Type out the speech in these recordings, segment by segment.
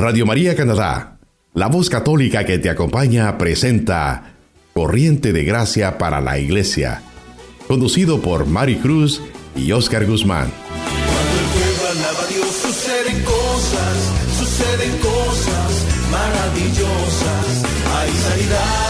Radio María Canadá, la voz católica que te acompaña, presenta Corriente de Gracia para la Iglesia, conducido por Mari Cruz y Oscar Guzmán. Cuando el pueblo alaba a Dios, suceden cosas, suceden cosas maravillosas. Hay sanidad,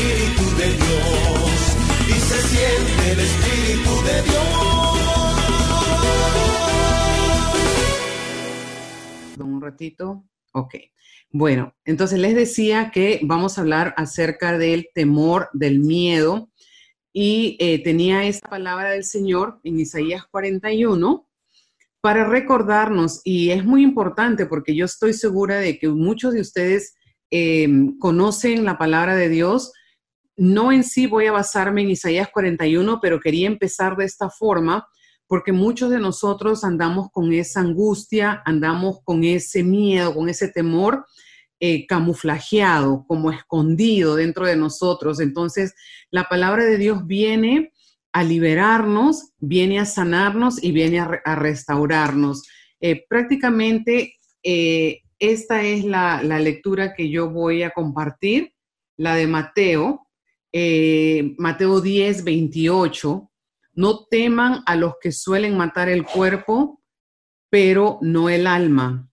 Un ratito. Ok. Bueno, entonces les decía que vamos a hablar acerca del temor, del miedo. Y eh, tenía esta palabra del Señor en Isaías 41 para recordarnos, y es muy importante porque yo estoy segura de que muchos de ustedes eh, conocen la palabra de Dios. No en sí voy a basarme en Isaías 41, pero quería empezar de esta forma porque muchos de nosotros andamos con esa angustia, andamos con ese miedo, con ese temor eh, camuflajeado, como escondido dentro de nosotros. Entonces, la palabra de Dios viene a liberarnos, viene a sanarnos y viene a, re- a restaurarnos. Eh, prácticamente eh, esta es la lectura que yo voy a compartir, la de Mateo, eh, Mateo 10, 28. No teman a los que suelen matar el cuerpo, pero no el alma.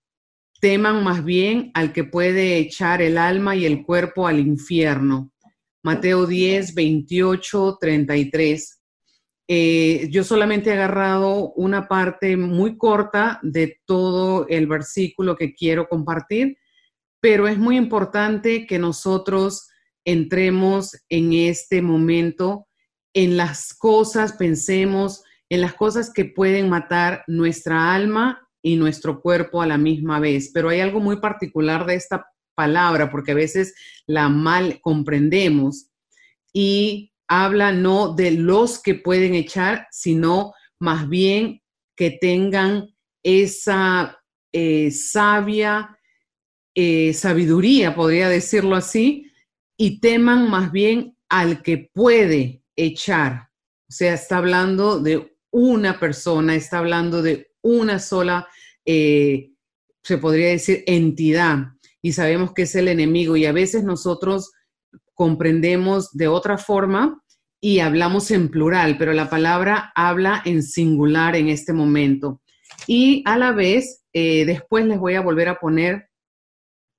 Teman más bien al que puede echar el alma y el cuerpo al infierno. Mateo 10, 28, 33. Eh, yo solamente he agarrado una parte muy corta de todo el versículo que quiero compartir, pero es muy importante que nosotros entremos en este momento en las cosas, pensemos en las cosas que pueden matar nuestra alma y nuestro cuerpo a la misma vez. Pero hay algo muy particular de esta palabra, porque a veces la mal comprendemos y habla no de los que pueden echar, sino más bien que tengan esa eh, sabia eh, sabiduría, podría decirlo así, y teman más bien al que puede echar. O sea, está hablando de una persona, está hablando de una sola, eh, se podría decir, entidad. Y sabemos que es el enemigo. Y a veces nosotros comprendemos de otra forma y hablamos en plural, pero la palabra habla en singular en este momento. Y a la vez, eh, después les voy a volver a poner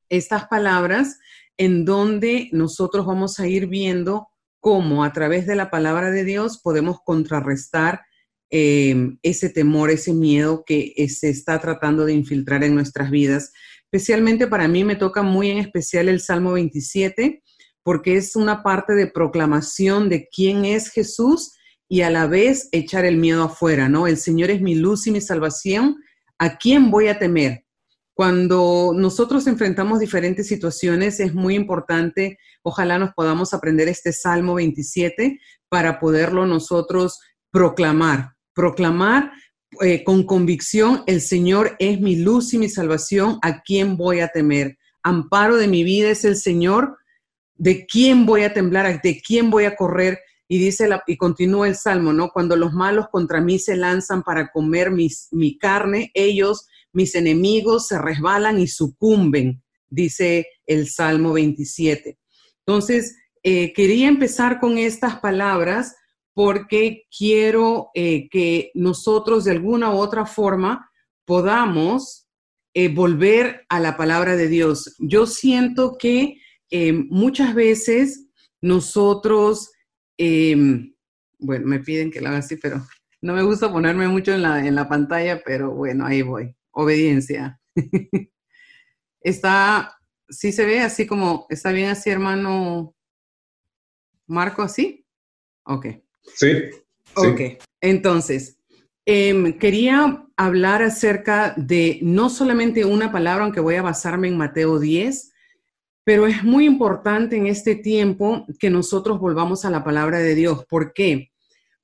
estas palabras en donde nosotros vamos a ir viendo cómo a través de la palabra de Dios podemos contrarrestar eh, ese temor, ese miedo que eh, se está tratando de infiltrar en nuestras vidas. Especialmente para mí me toca muy en especial el Salmo 27, porque es una parte de proclamación de quién es Jesús y a la vez echar el miedo afuera, ¿no? El Señor es mi luz y mi salvación, ¿a quién voy a temer? Cuando nosotros enfrentamos diferentes situaciones es muy importante, ojalá nos podamos aprender este Salmo 27 para poderlo nosotros proclamar, proclamar eh, con convicción, el Señor es mi luz y mi salvación, ¿a quién voy a temer? Amparo de mi vida es el Señor, ¿de quién voy a temblar? ¿De quién voy a correr? Y dice la, y continúa el salmo, ¿no? Cuando los malos contra mí se lanzan para comer mi carne, ellos, mis enemigos, se resbalan y sucumben, dice el Salmo 27. Entonces, eh, quería empezar con estas palabras porque quiero eh, que nosotros de alguna u otra forma podamos eh, volver a la palabra de Dios. Yo siento que muchas veces nosotros, eh, bueno, me piden que lo haga así, pero no me gusta ponerme mucho en la, en la pantalla, pero bueno, ahí voy. Obediencia. Está ¿Sí se ve así como, está bien así, hermano Marco, así? Ok. Sí. Ok, entonces, em, quería hablar acerca de no solamente una palabra, aunque voy a basarme en Mateo 10, pero es muy importante en este tiempo que nosotros volvamos a la palabra de Dios. ¿Por qué?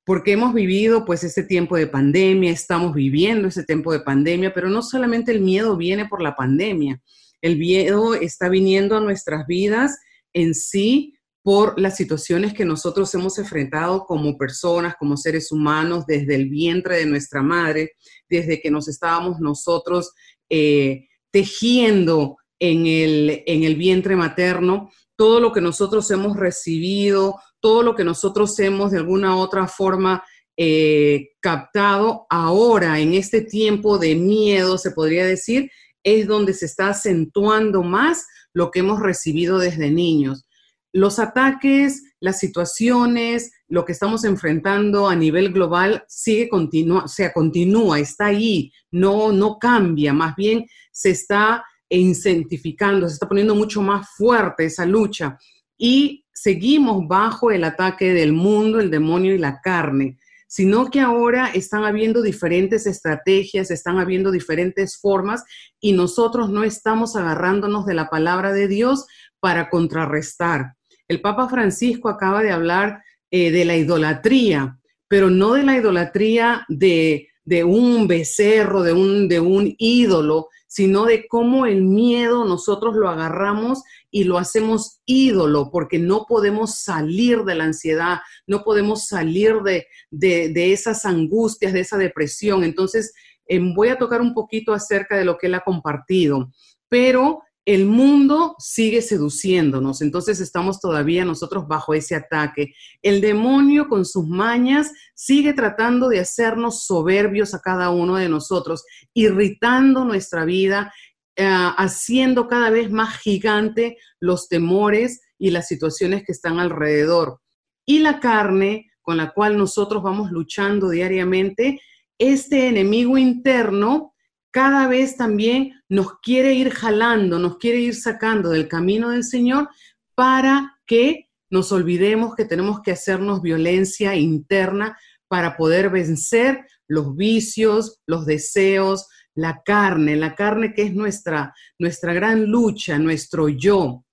Porque hemos vivido pues este tiempo de pandemia, estamos viviendo ese tiempo de pandemia, pero no solamente el miedo viene por la pandemia, el miedo está viniendo a nuestras vidas en sí por las situaciones que nosotros hemos enfrentado como personas, como seres humanos, desde el vientre de nuestra madre, desde que nos estábamos nosotros eh, tejiendo en el, en el vientre materno, todo lo que nosotros hemos recibido, todo lo que nosotros hemos de alguna u otra forma eh, captado ahora en este tiempo de miedo, se podría decir, es donde se está acentuando más lo que hemos recibido desde niños. Los ataques, las situaciones, lo que estamos enfrentando a nivel global sigue continua, o sea, continúa, está ahí, no, no cambia, más bien se está incentificando, se está poniendo mucho más fuerte esa lucha. Y seguimos bajo el ataque del mundo, el demonio y la carne, sino que ahora están habiendo diferentes estrategias, están habiendo diferentes formas y nosotros no estamos agarrándonos de la palabra de Dios para contrarrestar. El Papa Francisco acaba de hablar eh, de la idolatría, pero no de la idolatría de, un becerro, de un, de un ídolo, sino de cómo el miedo nosotros lo agarramos y lo hacemos ídolo, porque no podemos salir de la ansiedad, no podemos salir de, de, esas angustias, de esa depresión. Entonces, em, voy a tocar un poquito acerca de lo que él ha compartido, pero el mundo sigue seduciéndonos, entonces estamos todavía nosotros bajo ese ataque. El demonio con sus mañas sigue tratando de hacernos soberbios a cada uno de nosotros, irritando nuestra vida, eh, haciendo cada vez más gigante los temores y las situaciones que están alrededor. Y la carne con la cual nosotros vamos luchando diariamente, este enemigo interno, cada vez también nos quiere ir jalando, nos quiere ir sacando del camino del Señor para que nos olvidemos que tenemos que hacernos violencia interna para poder vencer los vicios, los deseos, la carne, la carne que es nuestra, nuestra gran lucha, nuestro yo,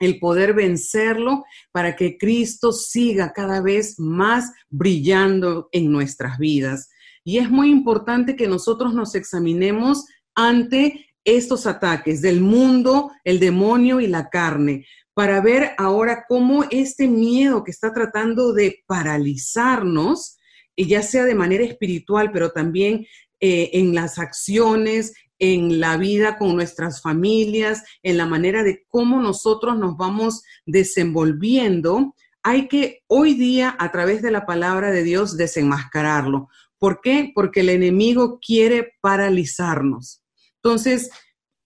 el poder vencerlo para que Cristo siga cada vez más brillando en nuestras vidas. Y es muy importante que nosotros nos examinemos ante estos ataques del mundo, el demonio y la carne, para ver ahora cómo este miedo que está tratando de paralizarnos, ya sea de manera espiritual, pero también eh, en las acciones, en la vida con nuestras familias, en la manera de cómo nosotros nos vamos desenvolviendo, hay que hoy día, a través de la palabra de Dios, desenmascararlo. ¿Por qué? Porque el enemigo quiere paralizarnos. Entonces,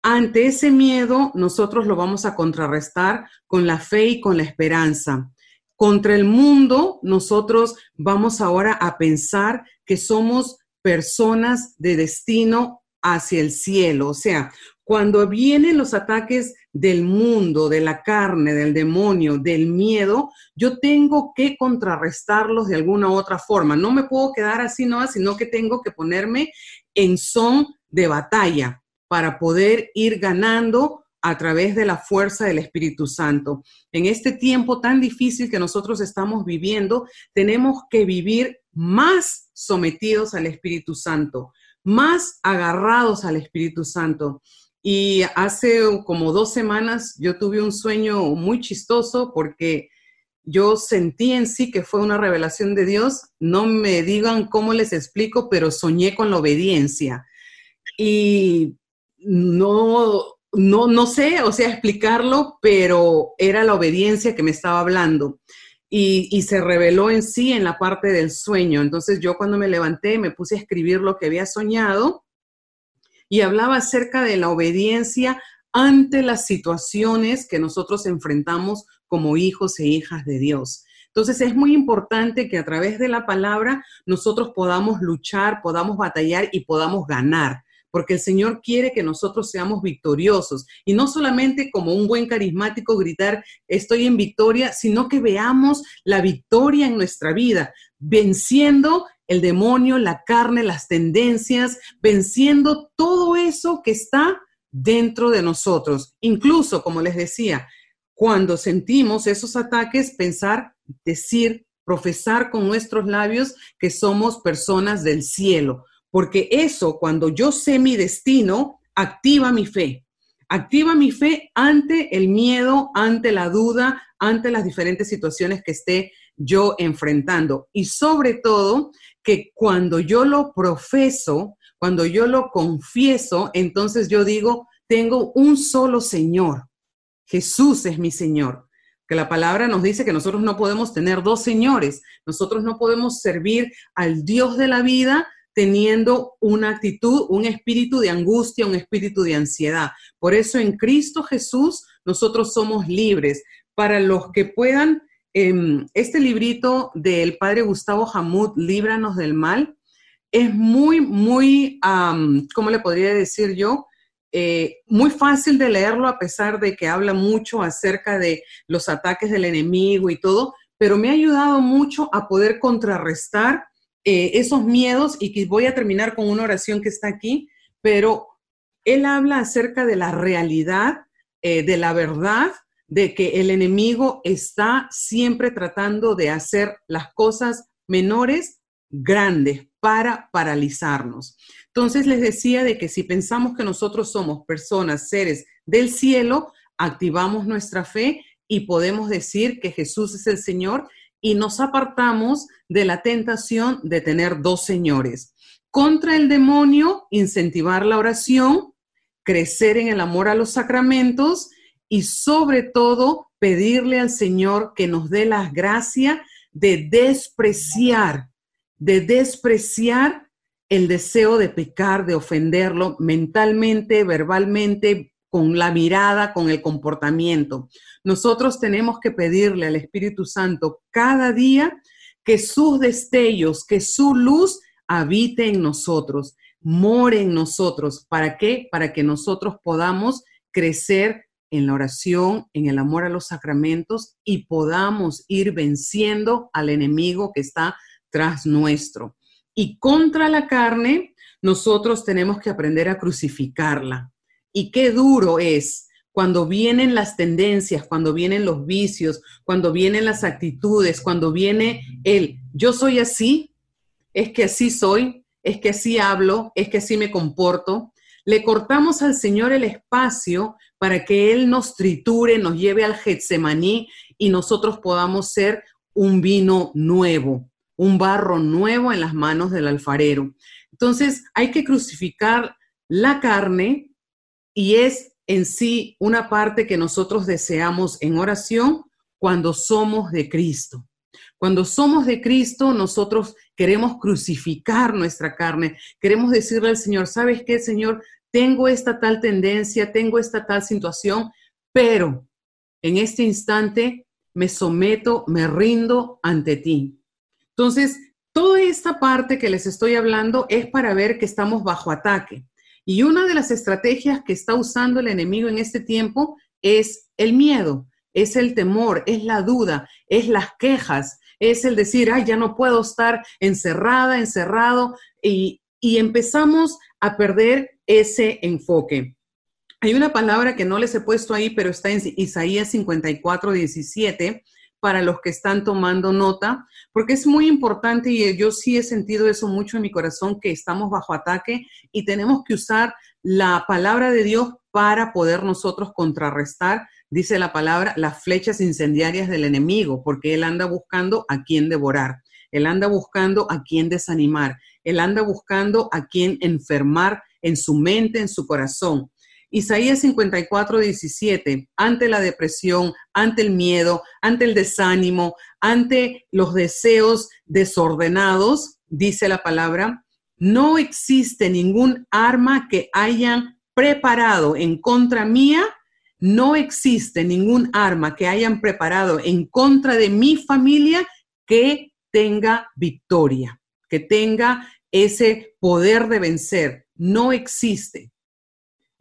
ante ese miedo, nosotros lo vamos a contrarrestar con la fe y con la esperanza. Contra el mundo, nosotros vamos ahora a pensar que somos personas de destino hacia el cielo. O sea, cuando vienen los ataques del mundo, de la carne, del demonio, del miedo, yo tengo que contrarrestarlos de alguna u otra forma. No me puedo quedar así, no, sino que tengo que ponerme en son de batalla para poder ir ganando a través de la fuerza del Espíritu Santo. En este tiempo tan difícil que nosotros estamos viviendo, tenemos que vivir más sometidos al Espíritu Santo, más agarrados al Espíritu Santo. Y hace como dos semanas yo tuve un sueño muy chistoso porque yo sentí en sí que fue una revelación de Dios. No me digan cómo les explico, pero soñé con la obediencia. Y no, no, no sé, o sea, explicarlo, pero era la obediencia que me estaba hablando. Y, se reveló en sí en la parte del sueño. Entonces yo cuando me levanté me puse a escribir lo que había soñado y hablaba acerca de la obediencia ante las situaciones que nosotros enfrentamos como hijos e hijas de Dios. Entonces es muy importante que a través de la palabra nosotros podamos luchar, podamos batallar y podamos ganar, porque el Señor quiere que nosotros seamos victoriosos y no solamente como un buen carismático gritar estoy en victoria, sino que veamos la victoria en nuestra vida, venciendo el demonio, la carne, las tendencias, venciendo todo eso que está dentro de nosotros. Incluso, como les decía, cuando sentimos esos ataques, pensar, decir, profesar con nuestros labios que somos personas del cielo, porque eso, cuando yo sé mi destino, activa mi fe. Activa mi fe ante el miedo, ante la duda, ante las diferentes situaciones que esté yo enfrentando. Y sobre todo, que cuando yo lo profeso, cuando yo lo confieso, entonces yo digo, tengo un solo Señor. Jesús es mi Señor que la palabra nos dice que nosotros no podemos tener dos señores, nosotros no podemos servir al Dios de la vida teniendo una actitud, un espíritu de angustia, un espíritu de ansiedad. Por eso en Cristo Jesús nosotros somos libres. Para los que puedan, em, este librito del padre Gustavo Hamud, Líbranos del Mal, es muy, muy, ¿cómo le podría decir yo? Eh, muy fácil de leerlo a pesar de que habla mucho acerca de los ataques del enemigo y todo, pero me ha ayudado mucho a poder contrarrestar eh, esos miedos y que voy a terminar con una oración que está aquí, pero él habla acerca de la realidad, eh, de la verdad, de que el enemigo está siempre tratando de hacer las cosas menores grandes para paralizarnos. Entonces les decía de que si pensamos que nosotros somos personas, seres del cielo, activamos nuestra fe y podemos decir que Jesús es el Señor y nos apartamos de la tentación de tener dos señores. Contra el demonio, incentivar la oración, crecer en el amor a los sacramentos y sobre todo pedirle al Señor que nos dé la gracia de despreciar, de despreciar el deseo de pecar, de ofenderlo mentalmente, verbalmente, con la mirada, con el comportamiento. Nosotros tenemos que pedirle al Espíritu Santo cada día que sus destellos, que su luz habite en nosotros, more en nosotros. ¿Para qué? Para que nosotros podamos crecer en la oración, en el amor a los sacramentos y podamos ir venciendo al enemigo que está tras nuestro. Y contra la carne, nosotros tenemos que aprender a crucificarla. Y qué duro es cuando vienen las tendencias, cuando vienen los vicios, cuando vienen las actitudes, cuando viene el yo soy así, es que así soy, es que así hablo, es que así me comporto. Le cortamos al Señor el espacio para que Él nos triture, nos lleve al Getsemaní y nosotros podamos ser un vino nuevo, un barro nuevo en las manos del alfarero. Entonces hay que crucificar la carne y es en sí una parte que nosotros deseamos en oración cuando somos de Cristo. Cuando somos de Cristo, nosotros queremos crucificar nuestra carne, queremos decirle al Señor, ¿sabes qué, Señor? Tengo esta tal tendencia, tengo esta tal situación, pero en este instante me someto, me rindo ante ti. Entonces, toda esta parte que les estoy hablando es para ver que estamos bajo ataque. Y una de las estrategias que está usando el enemigo en este tiempo es el miedo, es el temor, es la duda, es las quejas, es el decir, ay, ya no puedo estar encerrada, encerrado, y, y empezamos a perder ese enfoque. Hay una palabra que no les he puesto ahí, pero está en Isaías 54, 17, para los que están tomando nota, porque es muy importante y yo sí he sentido eso mucho en mi corazón, que estamos bajo ataque y tenemos que usar la palabra de Dios para poder nosotros contrarrestar, dice la palabra, las flechas incendiarias del enemigo, porque él anda buscando a quién devorar, él anda buscando a quién desanimar, él anda buscando a quién enfermar en su mente, en su corazón. Isaías 54, 17, ante la depresión, ante el miedo, ante el desánimo, ante los deseos desordenados, dice la palabra, no existe ningún arma que hayan preparado en contra mía, no existe ningún arma que hayan preparado en contra de mi familia que tenga victoria, que tenga ese poder de vencer no existe.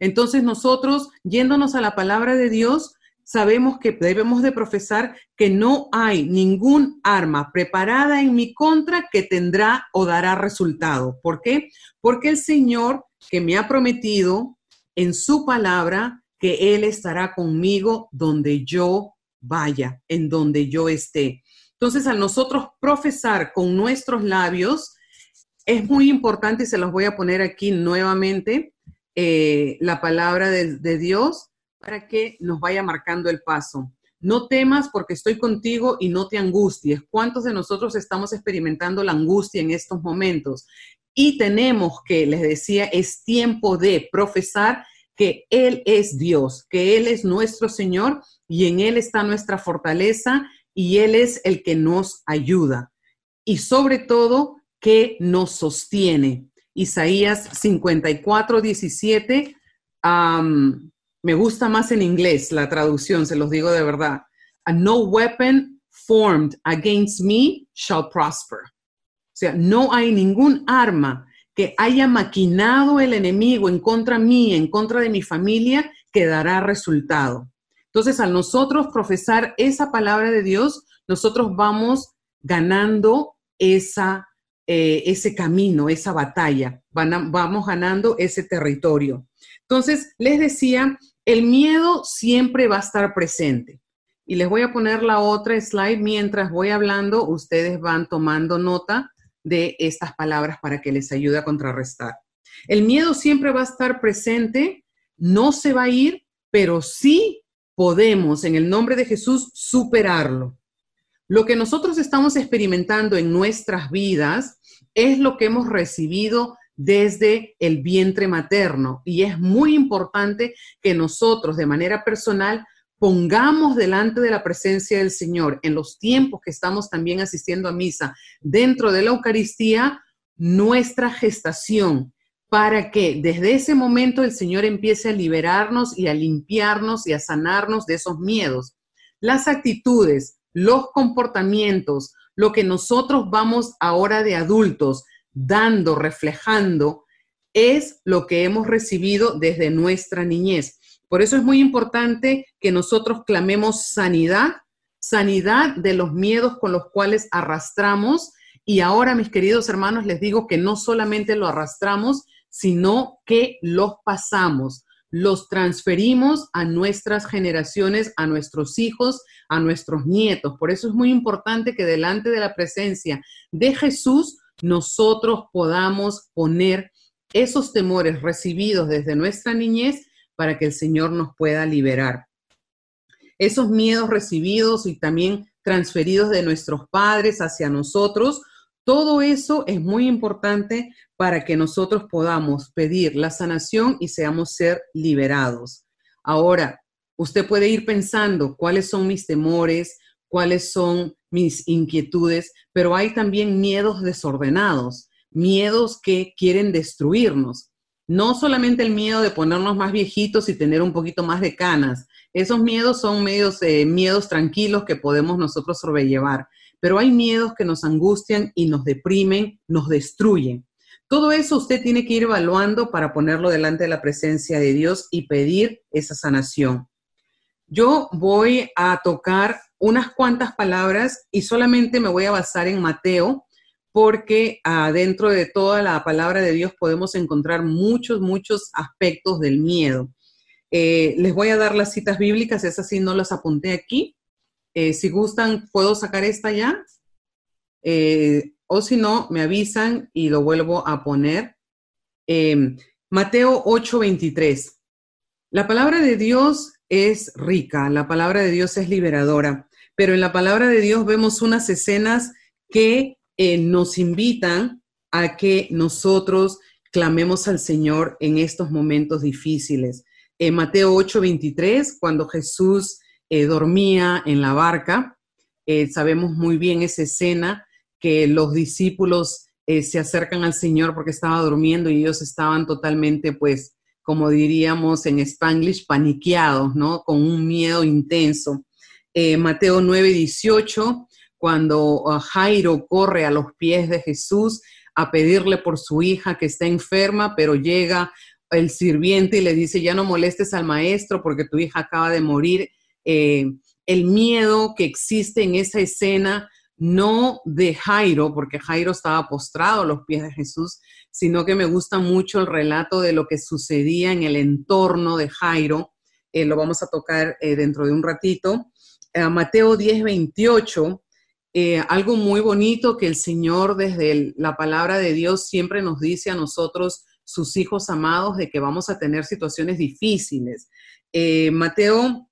Entonces nosotros, yéndonos a la palabra de Dios, sabemos que debemos de profesar que no hay ningún arma preparada en mi contra que tendrá o dará resultado. ¿Por qué? Porque el Señor que me ha prometido en su palabra que Él estará conmigo donde yo vaya, en donde yo esté. Entonces, al nosotros profesar con nuestros labios, es muy importante y se los voy a poner aquí nuevamente, eh, la palabra de, de Dios para que nos vaya marcando el paso. No temas porque estoy contigo y no te angusties. ¿Cuántos de nosotros estamos experimentando la angustia en estos momentos? Y tenemos que, les decía, es tiempo de profesar que Él es Dios, que Él es nuestro Señor y en Él está nuestra fortaleza y Él es el que nos ayuda. Y sobre todo, que nos sostiene. Isaías 54, 17. me gusta más en inglés la traducción, se los digo de verdad. A no weapon formed against me shall prosper. O sea, no hay ningún arma que haya maquinado el enemigo en contra mí, en contra de mi familia, que dará resultado. Entonces, al nosotros profesar esa palabra de Dios, nosotros vamos ganando esa eh, ese camino, esa batalla, vamos ganando ese territorio. Entonces, les decía, el miedo siempre va a estar presente. Y les voy a poner la otra slide mientras voy hablando, ustedes van tomando nota de estas palabras para que les ayude a contrarrestar. El miedo siempre va a estar presente, no se va a ir, pero sí podemos, en el nombre de Jesús, superarlo. Lo que nosotros estamos experimentando en nuestras vidas es lo que hemos recibido desde el vientre materno y es muy importante que nosotros de manera personal pongamos delante de la presencia del Señor en los tiempos que estamos también asistiendo a misa dentro de la Eucaristía nuestra gestación para que desde ese momento el Señor empiece a liberarnos y a limpiarnos y a sanarnos de esos miedos. Las actitudes, los comportamientos, lo que nosotros vamos ahora de adultos dando, reflejando, es lo que hemos recibido desde nuestra niñez. Por eso es muy importante que nosotros clamemos sanidad, sanidad de los miedos con los cuales arrastramos. Y ahora, mis queridos hermanos, les digo que no solamente lo arrastramos, sino que los pasamos los transferimos a nuestras generaciones, a nuestros hijos, a nuestros nietos. Por eso es muy importante que delante de la presencia de Jesús nosotros podamos poner esos temores recibidos desde nuestra niñez para que el Señor nos pueda liberar. Esos miedos recibidos y también transferidos de nuestros padres hacia nosotros, todo eso es muy importante para que nosotros podamos pedir la sanación y seamos ser liberados. Ahora, usted puede ir pensando cuáles son mis temores, cuáles son mis inquietudes, pero hay también miedos desordenados, miedos que quieren destruirnos. No solamente el miedo de ponernos más viejitos y tener un poquito más de canas. Esos miedos son eh, miedos tranquilos que podemos nosotros sobrellevar pero hay miedos que nos angustian y nos deprimen, nos destruyen. Todo eso usted tiene que ir evaluando para ponerlo delante de la presencia de Dios y pedir esa sanación. Yo voy a tocar unas cuantas palabras y solamente me voy a basar en Mateo porque adentro de toda la palabra de Dios podemos encontrar muchos, muchos aspectos del miedo. Eh, les voy a dar las citas bíblicas, esas sí no las apunté aquí, eh, si gustan, puedo sacar esta ya. Eh, o si no, me avisan y lo vuelvo a poner. Em, Mateo 8:23. La palabra de Dios es rica, la palabra de Dios es liberadora, pero en la palabra de Dios vemos unas escenas que eh, nos invitan a que nosotros clamemos al Señor en estos momentos difíciles. En Mateo 8:23, cuando Jesús eh, dormía en la barca. Eh, sabemos muy bien esa escena que los discípulos eh, se acercan al Señor porque estaba durmiendo y ellos estaban totalmente, pues, como diríamos en Spanglish, paniqueados, ¿no? Con un miedo intenso. Mateo 9, 18, cuando ah, Jairo corre a los pies de Jesús a pedirle por su hija que está enferma, pero llega el sirviente y le dice, ya no molestes al maestro porque tu hija acaba de morir. Eh, el miedo que existe en esa escena, no de Jairo, porque Jairo estaba postrado a los pies de Jesús, sino que me gusta mucho el relato de lo que sucedía en el entorno de Jairo. Eh, lo vamos a tocar eh, dentro de un ratito. Mateo 10, 28, algo muy bonito que el Señor desde la palabra de Dios siempre nos dice a nosotros, sus hijos amados, de que vamos a tener situaciones difíciles. Mateo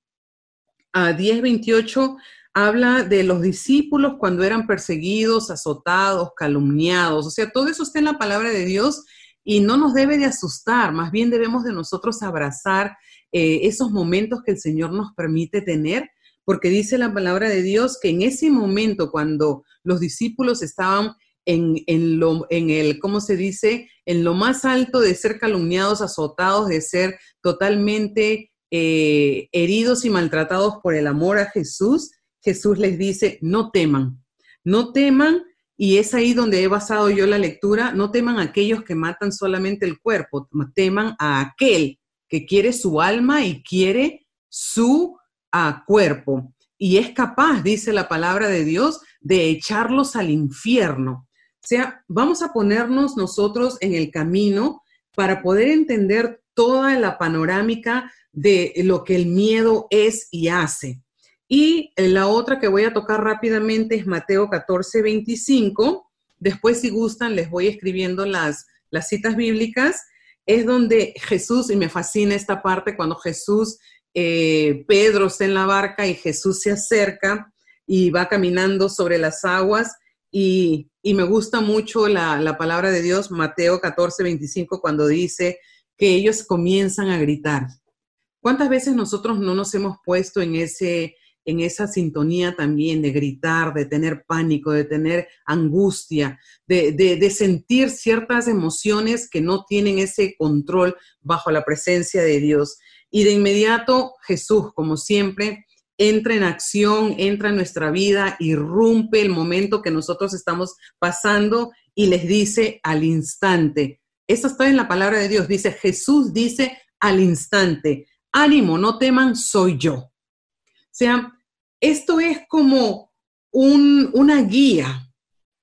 a 10:28 habla de los discípulos cuando eran perseguidos, azotados, calumniados. O sea, todo eso está en la palabra de Dios y no nos debe de asustar, más bien debemos de nosotros abrazar eh, esos momentos que el Señor nos permite tener, porque dice la palabra de Dios que en ese momento cuando los discípulos estaban en, en, lo, en el, ¿cómo se dice? En lo más alto de ser calumniados, azotados, de ser totalmente eh, heridos y maltratados por el amor a Jesús, Jesús les dice, no teman, no teman, y es ahí donde he basado yo la lectura, no teman a aquellos que matan solamente el cuerpo, teman a aquel que quiere su alma y quiere su ah, cuerpo. Y es capaz, dice la palabra de Dios, de echarlos al infierno. O sea, vamos a ponernos nosotros en el camino para poder entender toda la panorámica de lo que el miedo es y hace. Y la otra que voy a tocar rápidamente es Mateo 14, 25. Después, si gustan, les voy escribiendo las, las citas bíblicas. Es donde Jesús, y me fascina esta parte, cuando Jesús, eh, Pedro está en la barca y Jesús se acerca y va caminando sobre las aguas y, me gusta mucho la, palabra de Dios, Mateo 14, 25, cuando dice que ellos comienzan a gritar. ¿Cuántas veces nosotros no nos hemos puesto en, ese, en esa sintonía también de gritar, de tener pánico, de tener angustia, de, sentir ciertas emociones que no tienen ese control bajo la presencia de Dios? Y de inmediato Jesús, como siempre, entra en acción, entra en nuestra vida, irrumpe el momento que nosotros estamos pasando y les dice al instante. Eso está en la palabra de Dios. Dice, Jesús dice al instante, ánimo, no teman, soy yo. O sea, esto es como una guía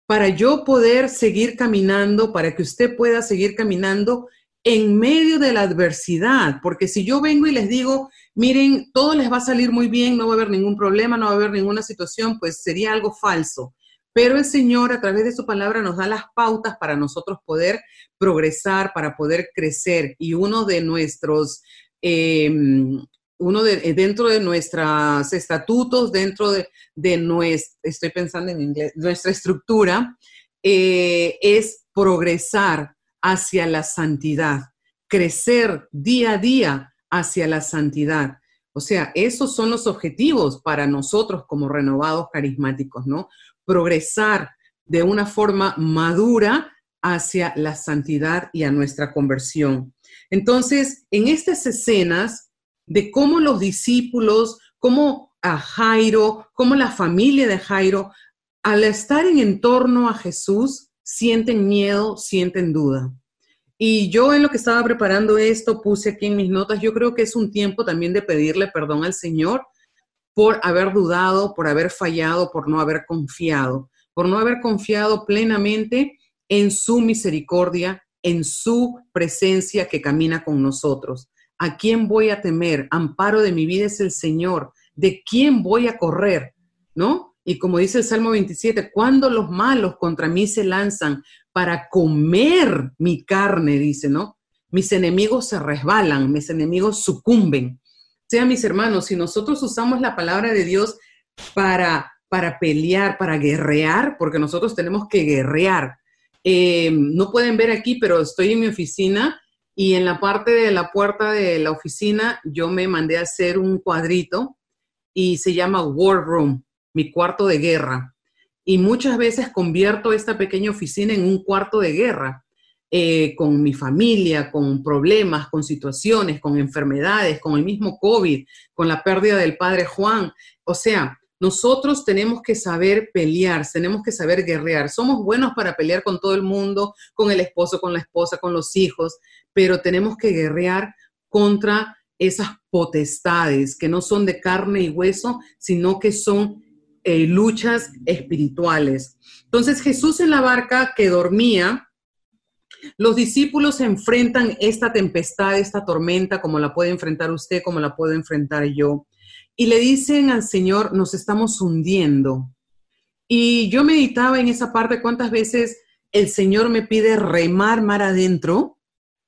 para yo poder seguir caminando, para que usted pueda seguir caminando en medio de la adversidad, porque si yo vengo y les digo, miren, todo les va a salir muy bien, no va a haber ningún problema, no va a haber ninguna situación, pues sería algo falso. Pero el Señor a través de su palabra nos da las pautas para nosotros poder progresar, para poder crecer. Y uno de nuestros, em, uno de, dentro de nuestros estatutos, dentro de, de nuestra, estoy pensando en inglés, nuestra estructura, eh, es progresar hacia la santidad, crecer día a día hacia la santidad. O sea, esos son los objetivos para nosotros como renovados carismáticos, ¿no? Progresar de una forma madura hacia la santidad y a nuestra conversión. Entonces, en estas escenas de cómo los discípulos, cómo a Jairo, cómo la familia de Jairo, al estar en entorno a Jesús, sienten miedo, sienten duda. Y yo en lo que estaba preparando esto puse aquí en mis notas, yo creo que es un tiempo también de pedirle perdón al Señor por haber dudado, por haber fallado, por no haber confiado, por no haber confiado plenamente en su misericordia, en su presencia que camina con nosotros. ¿A quién voy a temer? Amparo de mi vida es el Señor. ¿De quién voy a correr? ¿No? Y como dice el Salmo 27, cuando los malos contra mí se lanzan para comer mi carne, dice, ¿no? Mis enemigos se resbalan, mis enemigos sucumben. O sea, mis hermanos, si nosotros usamos la palabra de Dios para, para pelear, para guerrear, porque nosotros tenemos que guerrear. Eh, no pueden ver aquí, pero estoy en mi oficina y en la parte de la puerta de la oficina yo me mandé a hacer un cuadrito y se llama War Room mi cuarto de guerra. Y muchas veces convierto esta pequeña oficina en un cuarto de guerra, eh, con mi familia, con problemas, con situaciones, con enfermedades, con el mismo COVID, con la pérdida del padre Juan. O sea, nosotros tenemos que saber pelear, tenemos que saber guerrear. Somos buenos para pelear con todo el mundo, con el esposo, con la esposa, con los hijos, pero tenemos que guerrear contra esas potestades que no son de carne y hueso, sino que son eh, luchas espirituales. Entonces Jesús en la barca que dormía, los discípulos enfrentan esta tempestad, esta tormenta, como la puede enfrentar usted, como la puedo enfrentar yo y le dicen al Señor, nos estamos hundiendo. Y yo meditaba en esa parte cuántas veces el Señor me pide remar mar adentro,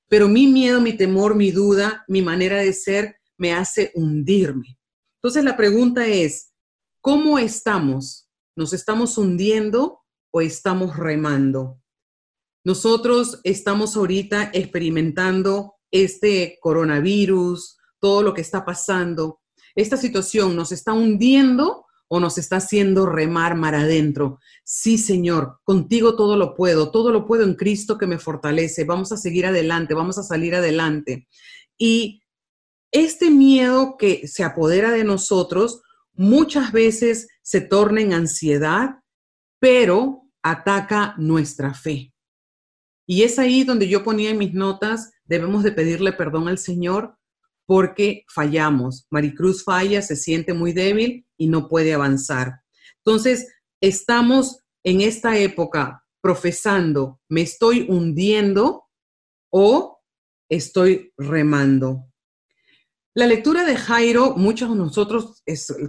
pero mi miedo, mi temor, mi duda, mi manera de ser me hace hundirme. Entonces la pregunta es, ¿cómo estamos? ¿Nos estamos hundiendo o estamos remando? Nosotros estamos ahorita experimentando este coronavirus, todo lo que está pasando, esta situación nos está hundiendo o nos está haciendo remar mar adentro. Sí, Señor, contigo todo lo puedo, todo lo puedo en Cristo que me fortalece. Vamos a seguir adelante, vamos a salir adelante. Y este miedo que se apodera de nosotros muchas veces se torna en ansiedad, pero ataca nuestra fe. Y es ahí donde yo ponía en mis notas, debemos de pedirle perdón al Señor porque fallamos. Maricruz falla, se siente muy débil y no puede avanzar. Entonces, estamos en esta época profesando, me estoy hundiendo o estoy remando. La lectura de Jairo, muchos de nosotros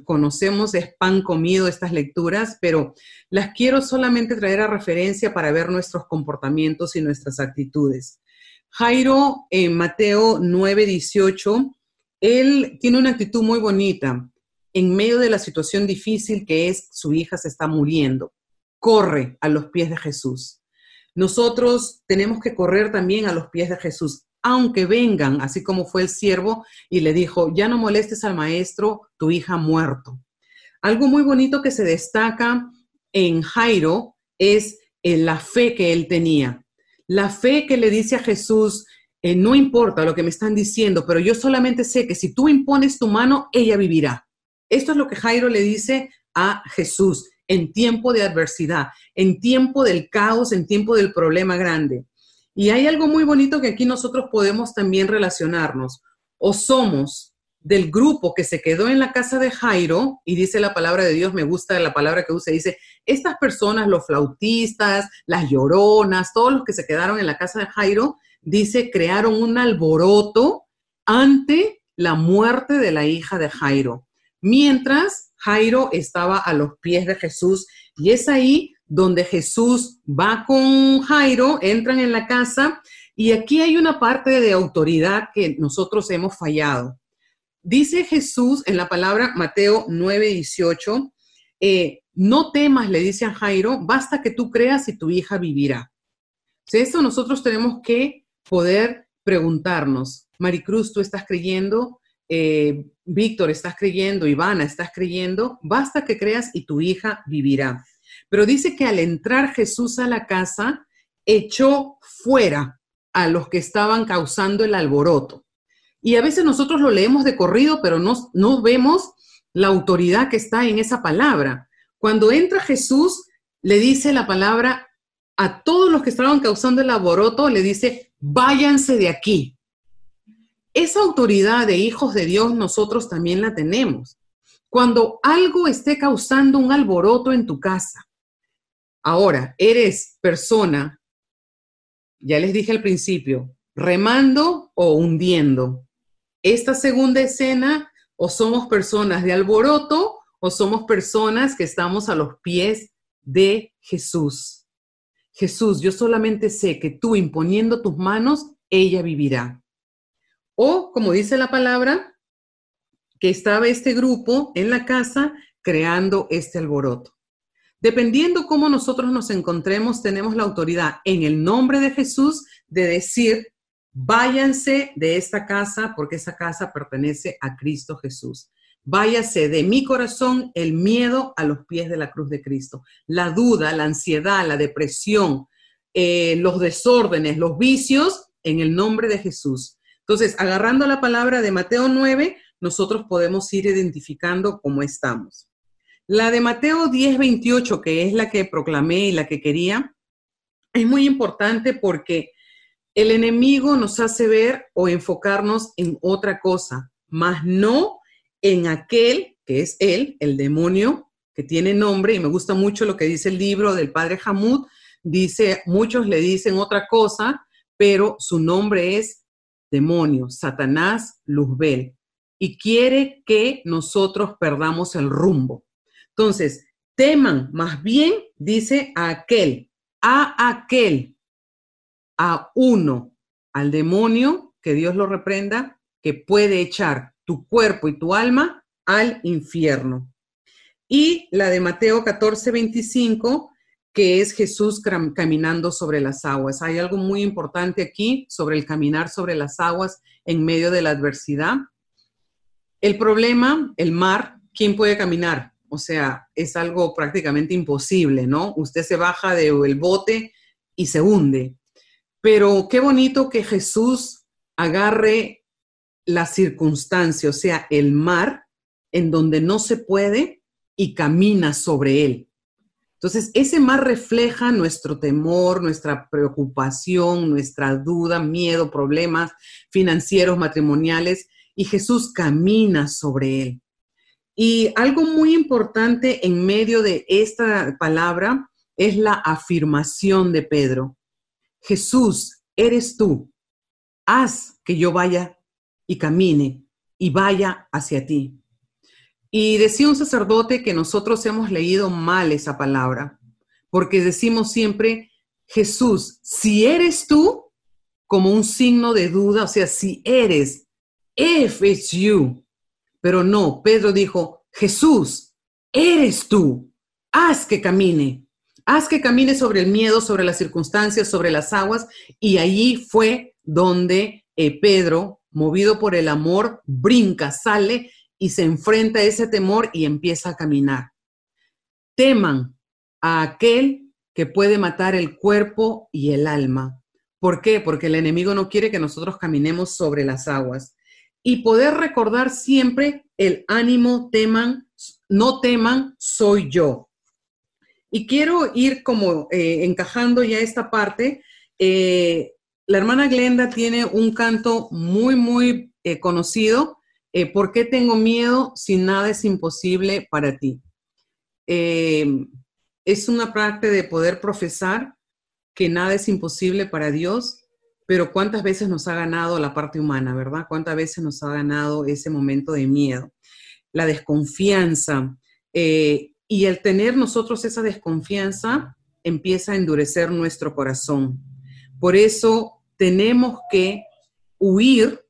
conocemos, es pan comido estas lecturas, pero las quiero solamente traer a referencia para ver nuestros comportamientos y nuestras actitudes. Jairo en Mateo 9, 18, él tiene una actitud muy bonita en medio de la situación difícil que es su hija se está muriendo. Corre a los pies de Jesús. Nosotros tenemos que correr también a los pies de Jesús, aunque vengan, así como fue el siervo y le dijo, ya no molestes al maestro, tu hija ha muerto. Algo muy bonito que se destaca en Jairo es la fe que él tenía. La fe que le dice a Jesús, eh, no importa lo que me están diciendo, pero yo solamente sé que si tú impones tu mano, ella vivirá. Esto es lo que Jairo le dice a Jesús en tiempo de adversidad, en tiempo del caos, en tiempo del problema grande. Y hay algo muy bonito que aquí nosotros podemos también relacionarnos. O somos del grupo que se quedó en la casa de Jairo, y dice la palabra de Dios, me gusta la palabra que usa, dice, estas personas, los flautistas, las lloronas, todos los que se quedaron en la casa de Jairo, dice, crearon un alboroto ante la muerte de la hija de Jairo, mientras Jairo estaba a los pies de Jesús. Y es ahí donde Jesús va con Jairo, entran en la casa, y aquí hay una parte de autoridad que nosotros hemos fallado. Dice Jesús en la palabra Mateo 9, 18, eh, no temas, le dice a Jairo, basta que tú creas y tu hija vivirá. esto nosotros tenemos que poder preguntarnos, Maricruz, tú estás creyendo, eh, Víctor, estás creyendo, Ivana, estás creyendo, basta que creas y tu hija vivirá. Pero dice que al entrar Jesús a la casa, echó fuera a los que estaban causando el alboroto. Y a veces nosotros lo leemos de corrido, pero no, no vemos la autoridad que está en esa palabra. Cuando entra Jesús, le dice la palabra a todos los que estaban causando el alboroto, le dice, váyanse de aquí. Esa autoridad de hijos de Dios nosotros también la tenemos. Cuando algo esté causando un alboroto en tu casa, ahora eres persona, ya les dije al principio, remando o hundiendo. Esta segunda escena, o somos personas de alboroto o somos personas que estamos a los pies de Jesús. Jesús, yo solamente sé que tú imponiendo tus manos, ella vivirá. O, como dice la palabra, que estaba este grupo en la casa creando este alboroto. Dependiendo cómo nosotros nos encontremos, tenemos la autoridad en el nombre de Jesús de decir, váyanse de esta casa porque esa casa pertenece a Cristo Jesús. Váyase de mi corazón el miedo a los pies de la cruz de Cristo. La duda, la ansiedad, la depresión, eh, los desórdenes, los vicios, en el nombre de Jesús. Entonces, agarrando la palabra de Mateo 9, nosotros podemos ir identificando cómo estamos. La de Mateo 10, 28, que es la que proclamé y la que quería, es muy importante porque el enemigo nos hace ver o enfocarnos en otra cosa, más no en aquel que es él, el demonio, que tiene nombre, y me gusta mucho lo que dice el libro del padre Hamud, dice, muchos le dicen otra cosa, pero su nombre es demonio, Satanás, Luzbel, y quiere que nosotros perdamos el rumbo. Entonces, teman más bien, dice a aquel, a aquel, a uno, al demonio, que Dios lo reprenda, que puede echar tu cuerpo y tu alma al infierno. Y la de Mateo 14, 25, que es Jesús caminando sobre las aguas. Hay algo muy importante aquí sobre el caminar sobre las aguas en medio de la adversidad. El problema, el mar, ¿quién puede caminar? O sea, es algo prácticamente imposible, ¿no? Usted se baja del bote y se hunde. Pero qué bonito que Jesús agarre la circunstancia, o sea, el mar, en donde no se puede y camina sobre él. Entonces, ese mar refleja nuestro temor, nuestra preocupación, nuestra duda, miedo, problemas financieros, matrimoniales, y Jesús camina sobre él. Y algo muy importante en medio de esta palabra es la afirmación de Pedro. Jesús, eres tú. Haz que yo vaya y camine y vaya hacia ti. Y decía un sacerdote que nosotros hemos leído mal esa palabra, porque decimos siempre, Jesús, si eres tú, como un signo de duda, o sea, si eres, if it's you. Pero no, Pedro dijo, Jesús, eres tú, haz que camine, haz que camine sobre el miedo, sobre las circunstancias, sobre las aguas, y allí fue donde eh, Pedro, movido por el amor, brinca, sale y se enfrenta a ese temor y empieza a caminar. Teman a aquel que puede matar el cuerpo y el alma. ¿Por qué? Porque el enemigo no quiere que nosotros caminemos sobre las aguas. Y poder recordar siempre el ánimo, teman, no teman, soy yo. Y quiero ir como eh, encajando ya esta parte. Eh, la hermana Glenda tiene un canto muy, muy eh, conocido ¿Por qué tengo miedo si nada es imposible para ti? Es una parte de poder profesar que nada es imposible para Dios, pero cuántas veces nos ha ganado la parte humana, ¿verdad? ¿Cuántas veces nos ha ganado ese momento de miedo? La desconfianza. Y el tener nosotros esa desconfianza empieza a endurecer nuestro corazón. Por eso tenemos que huir,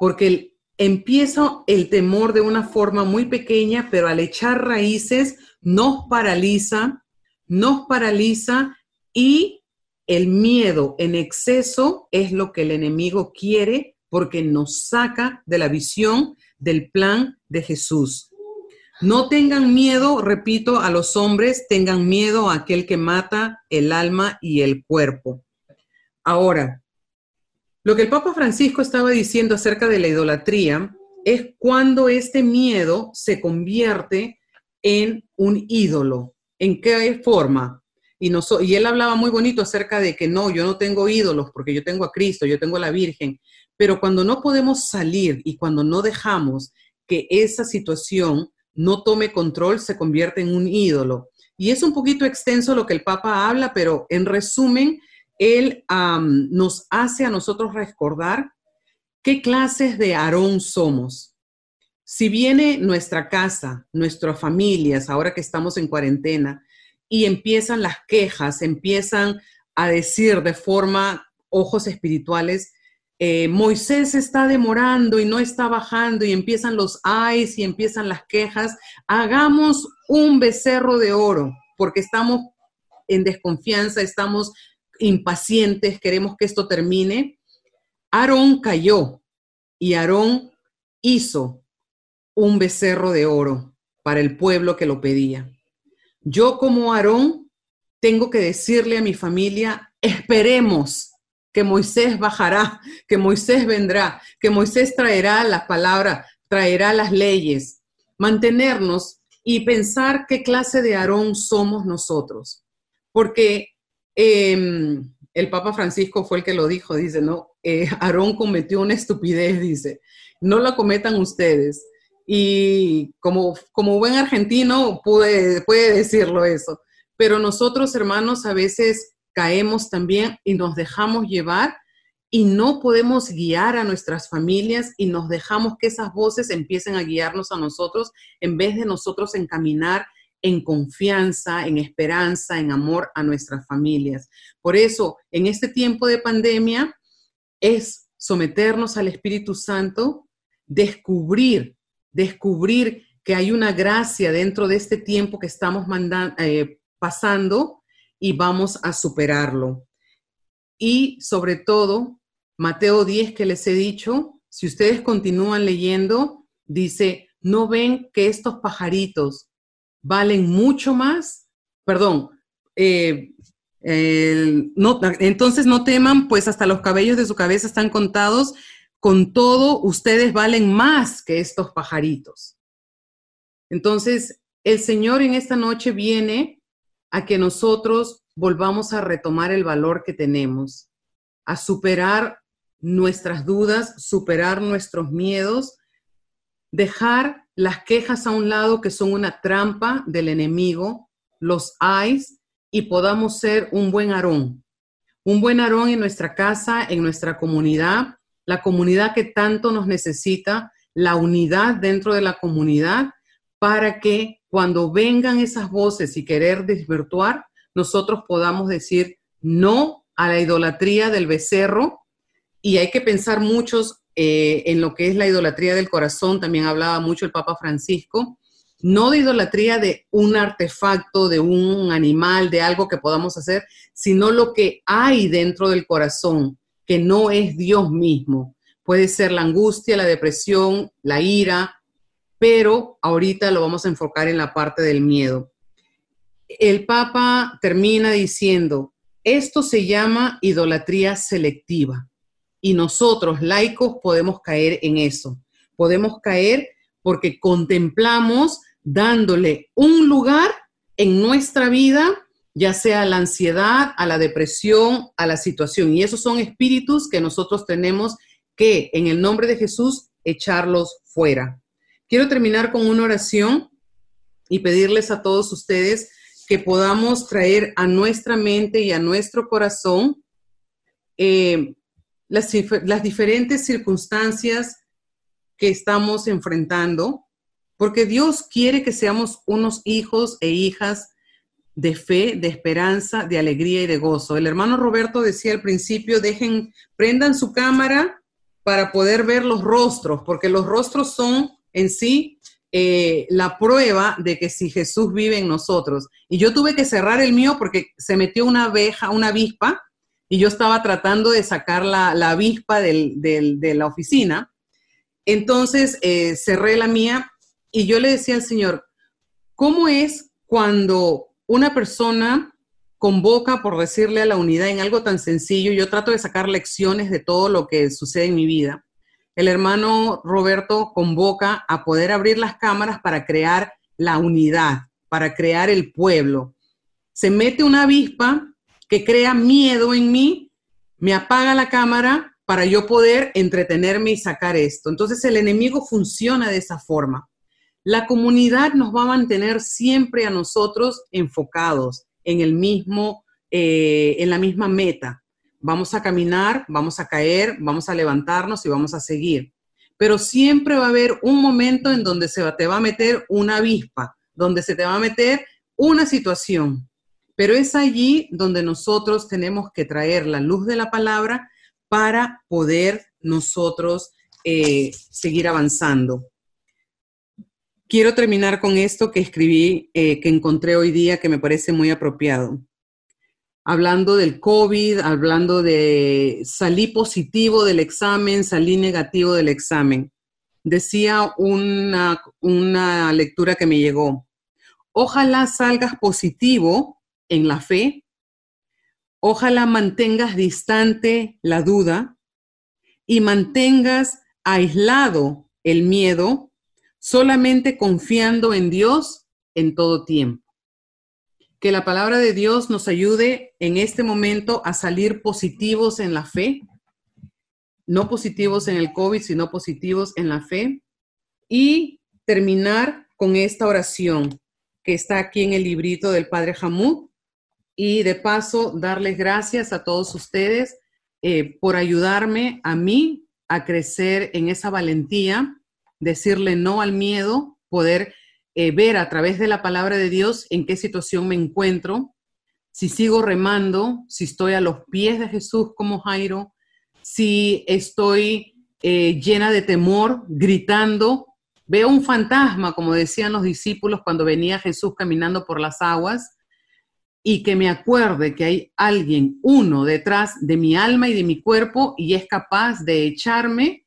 porque el, empieza el temor de una forma muy pequeña, pero al echar raíces nos paraliza, nos paraliza y el miedo en exceso es lo que el enemigo quiere porque nos saca de la visión del plan de Jesús. No tengan miedo, repito, a los hombres, tengan miedo a aquel que mata el alma y el cuerpo. Ahora, lo que el Papa Francisco estaba diciendo acerca de la idolatría es cuando este miedo se convierte en un ídolo. ¿En qué forma? Y, no él hablaba muy bonito acerca de que no, yo no tengo ídolos porque yo tengo a Cristo, yo tengo a la Virgen. Pero cuando no podemos salir y cuando no dejamos que esa situación no tome control, se convierte en un ídolo. Y es un poquito extenso lo que el Papa habla, pero en resumen, él nos hace a nosotros recordar qué clases de Aarón somos. Si viene nuestra casa, nuestras familias, ahora que estamos en cuarentena, y empiezan las quejas, empiezan a decir de forma ojos espirituales, eh, Moisés está demorando y no está bajando y empiezan los ayes y empiezan las quejas, hagamos un becerro de oro porque estamos en desconfianza, estamos impacientes, queremos que esto termine. Aarón cayó y Aarón hizo un becerro de oro para el pueblo que lo pedía. Yo como Aarón tengo que decirle a mi familia, esperemos que Moisés bajará, que Moisés vendrá, que Moisés traerá las palabras, traerá las leyes. Mantenernos y pensar qué clase de Aarón somos nosotros. Porque em, el Papa Francisco fue el que lo dijo, dice, ¿no? Eh, Aarón cometió una estupidez, dice, no la cometan ustedes. Y como, como buen argentino puede, puede decirlo eso. Pero nosotros, hermanos, a veces caemos también y nos dejamos llevar y no podemos guiar a nuestras familias y nos dejamos que esas voces empiecen a guiarnos a nosotros en vez de nosotros encaminar en confianza, en esperanza, en amor a nuestras familias. Por eso, en este tiempo de pandemia, es someternos al Espíritu Santo, descubrir, descubrir que hay una gracia dentro de este tiempo que estamos eh, pasando y vamos a superarlo. Y sobre todo, Mateo 10 que les he dicho, si ustedes continúan leyendo, dice, ¿no ven que estos pajaritos valen mucho más? Perdón, eh, entonces no teman, pues hasta los cabellos de su cabeza están contados. Con todo, ustedes valen más que estos pajaritos. Entonces, el Señor en esta noche viene a que nosotros volvamos a retomar el valor que tenemos, a superar nuestras dudas, superar nuestros miedos, dejar las quejas a un lado que son una trampa del enemigo, los hay, y podamos ser un buen arón, un buen arón en nuestra casa, en nuestra comunidad, la comunidad que tanto nos necesita, la unidad dentro de la comunidad, para que cuando vengan esas voces y querer desvirtuar, nosotros podamos decir no a la idolatría del becerro y hay que pensar muchos eh, en lo que es la idolatría del corazón, también hablaba mucho el Papa Francisco, no de idolatría de un artefacto, de un animal, de algo que podamos hacer, sino lo que hay dentro del corazón, que no es Dios mismo. Puede ser la angustia, la depresión, la ira, pero ahorita lo vamos a enfocar en la parte del miedo el Papa termina diciendo, esto se llama idolatría selectiva y nosotros laicos podemos caer en eso. Podemos caer porque contemplamos dándole un lugar en nuestra vida, ya sea la ansiedad, a la depresión, a la situación. Y esos son espíritus que nosotros tenemos que, en el nombre de Jesús, echarlos fuera. Quiero terminar con una oración y pedirles a todos ustedes que podamos traer a nuestra mente y a nuestro corazón eh, las, las diferentes circunstancias que estamos enfrentando, porque Dios quiere que seamos unos hijos e hijas de fe, de esperanza, de alegría y de gozo. El hermano Roberto decía al principio, dejen, prendan su cámara para poder ver los rostros, porque los rostros son en sí eh, la prueba de que si Jesús vive en nosotros. Y yo tuve que cerrar el mío porque se metió una abeja, una avispa, y yo estaba tratando de sacar la, avispa de la oficina. Entonces eh, cerré la mía y yo le decía al Señor, ¿cómo es cuando una persona convoca, por decirle a la unidad en algo tan sencillo? Yo trato de sacar lecciones de todo lo que sucede en mi vida el hermano Roberto convoca a poder abrir las cámaras para crear la unidad, para crear el pueblo. Se mete una avispa que crea miedo en mí, me apaga la cámara para yo poder entretenerme y sacar esto. Entonces el enemigo funciona de esa forma. La comunidad nos va a mantener siempre a nosotros enfocados en el mismo, eh, en la misma meta. Vamos a caminar, vamos a caer, vamos a levantarnos y vamos a seguir. Pero siempre va a haber un momento en donde se te va a meter una avispa, donde se te va a meter una situación. Pero es allí donde nosotros tenemos que traer la luz de la palabra para poder nosotros eh, seguir avanzando. Quiero terminar con esto que escribí, eh, que encontré hoy día, que me parece muy apropiado hablando del COVID, hablando de salí positivo del examen, salí negativo del examen. Decía una, una lectura que me llegó, ojalá salgas positivo en la fe, ojalá mantengas distante la duda y mantengas aislado el miedo, solamente confiando en Dios en todo tiempo. Que la palabra de Dios nos ayude en este momento a salir positivos en la fe, no positivos en el COVID, sino positivos en la fe. Y terminar con esta oración que está aquí en el librito del Padre Hamud. Y de paso, darles gracias a todos ustedes eh, por ayudarme a mí a crecer en esa valentía, decirle no al miedo, poder eh, ver a través de la palabra de Dios en qué situación me encuentro, si sigo remando, si estoy a los pies de Jesús como Jairo, si estoy eh, llena de temor, gritando, veo un fantasma, como decían los discípulos cuando venía Jesús caminando por las aguas, y que me acuerde que hay alguien, uno, detrás de mi alma y de mi cuerpo, y es capaz de echarme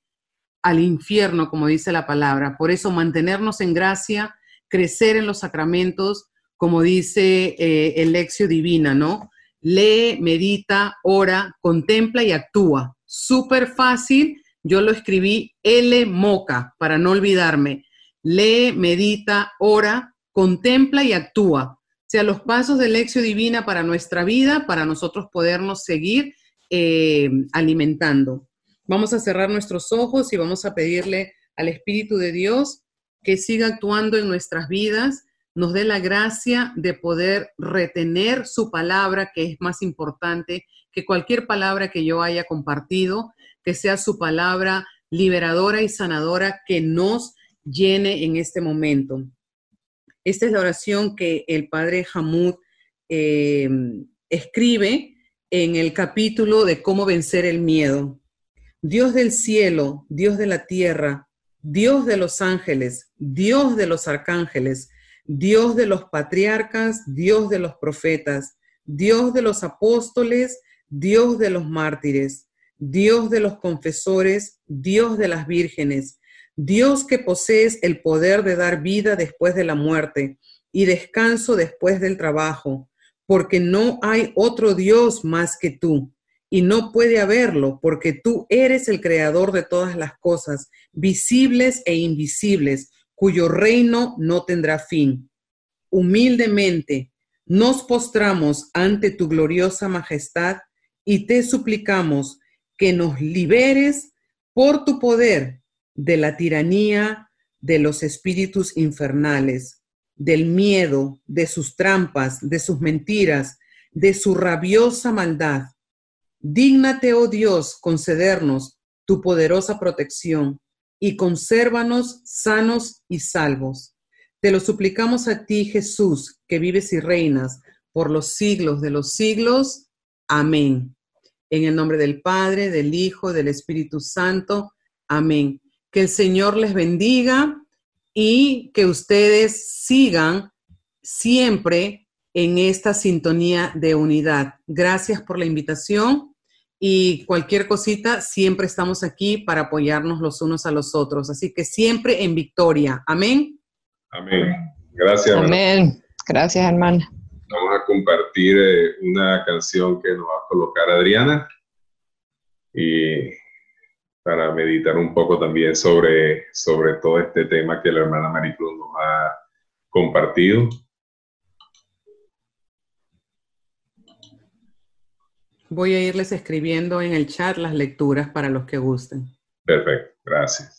al infierno, como dice la palabra. Por eso mantenernos en gracia, crecer en los sacramentos, como dice eh, el lección divina, ¿no? Lee, medita, ora, contempla y actúa. Súper fácil. Yo lo escribí L Moca para no olvidarme. Lee, medita, ora, contempla y actúa. O sea, los pasos de lección divina para nuestra vida, para nosotros podernos seguir eh, alimentando. Vamos a cerrar nuestros ojos y vamos a pedirle al Espíritu de Dios que siga actuando en nuestras vidas, nos dé la gracia de poder retener su palabra, que es más importante que cualquier palabra que yo haya compartido, que sea su palabra liberadora y sanadora que nos llene en este momento. Esta es la oración que el padre Hamud eh, escribe en el capítulo de cómo vencer el miedo. Dios del cielo, Dios de la tierra, Dios de los ángeles, Dios de los arcángeles, Dios de los patriarcas, Dios de los profetas, Dios de los apóstoles, Dios de los mártires, Dios de los confesores, Dios de las vírgenes, Dios que posees el poder de dar vida después de la muerte y descanso después del trabajo, porque no hay otro Dios más que tú y no puede haberlo porque tú eres el creador de todas las cosas, visibles e invisibles, cuyo reino no tendrá fin. Humildemente nos postramos ante tu gloriosa majestad y te suplicamos que nos liberes por tu poder de la tiranía de los espíritus infernales, del miedo, de sus trampas, de sus mentiras, de su rabiosa maldad Dígnate, oh Dios, concedernos tu poderosa protección y consérvanos sanos y salvos. Te lo suplicamos a ti, Jesús, que vives y reinas por los siglos de los siglos. Amén. En el nombre del Padre, del Hijo, del Espíritu Santo. Amén. Que el Señor les bendiga y que ustedes sigan siempre en esta sintonía de unidad. Gracias por la invitación y cualquier cosita, siempre estamos aquí para apoyarnos los unos a los otros. Así que siempre en victoria. Amén. Amén. Gracias. Amén. Gracias, hermana. Vamos a compartir eh, una canción que nos va a colocar Adriana y para meditar un poco también sobre, sobre todo este tema que la hermana Maricruz nos ha compartido. Voy a irles escribiendo en el chat las lecturas para los que gusten. Perfecto, gracias.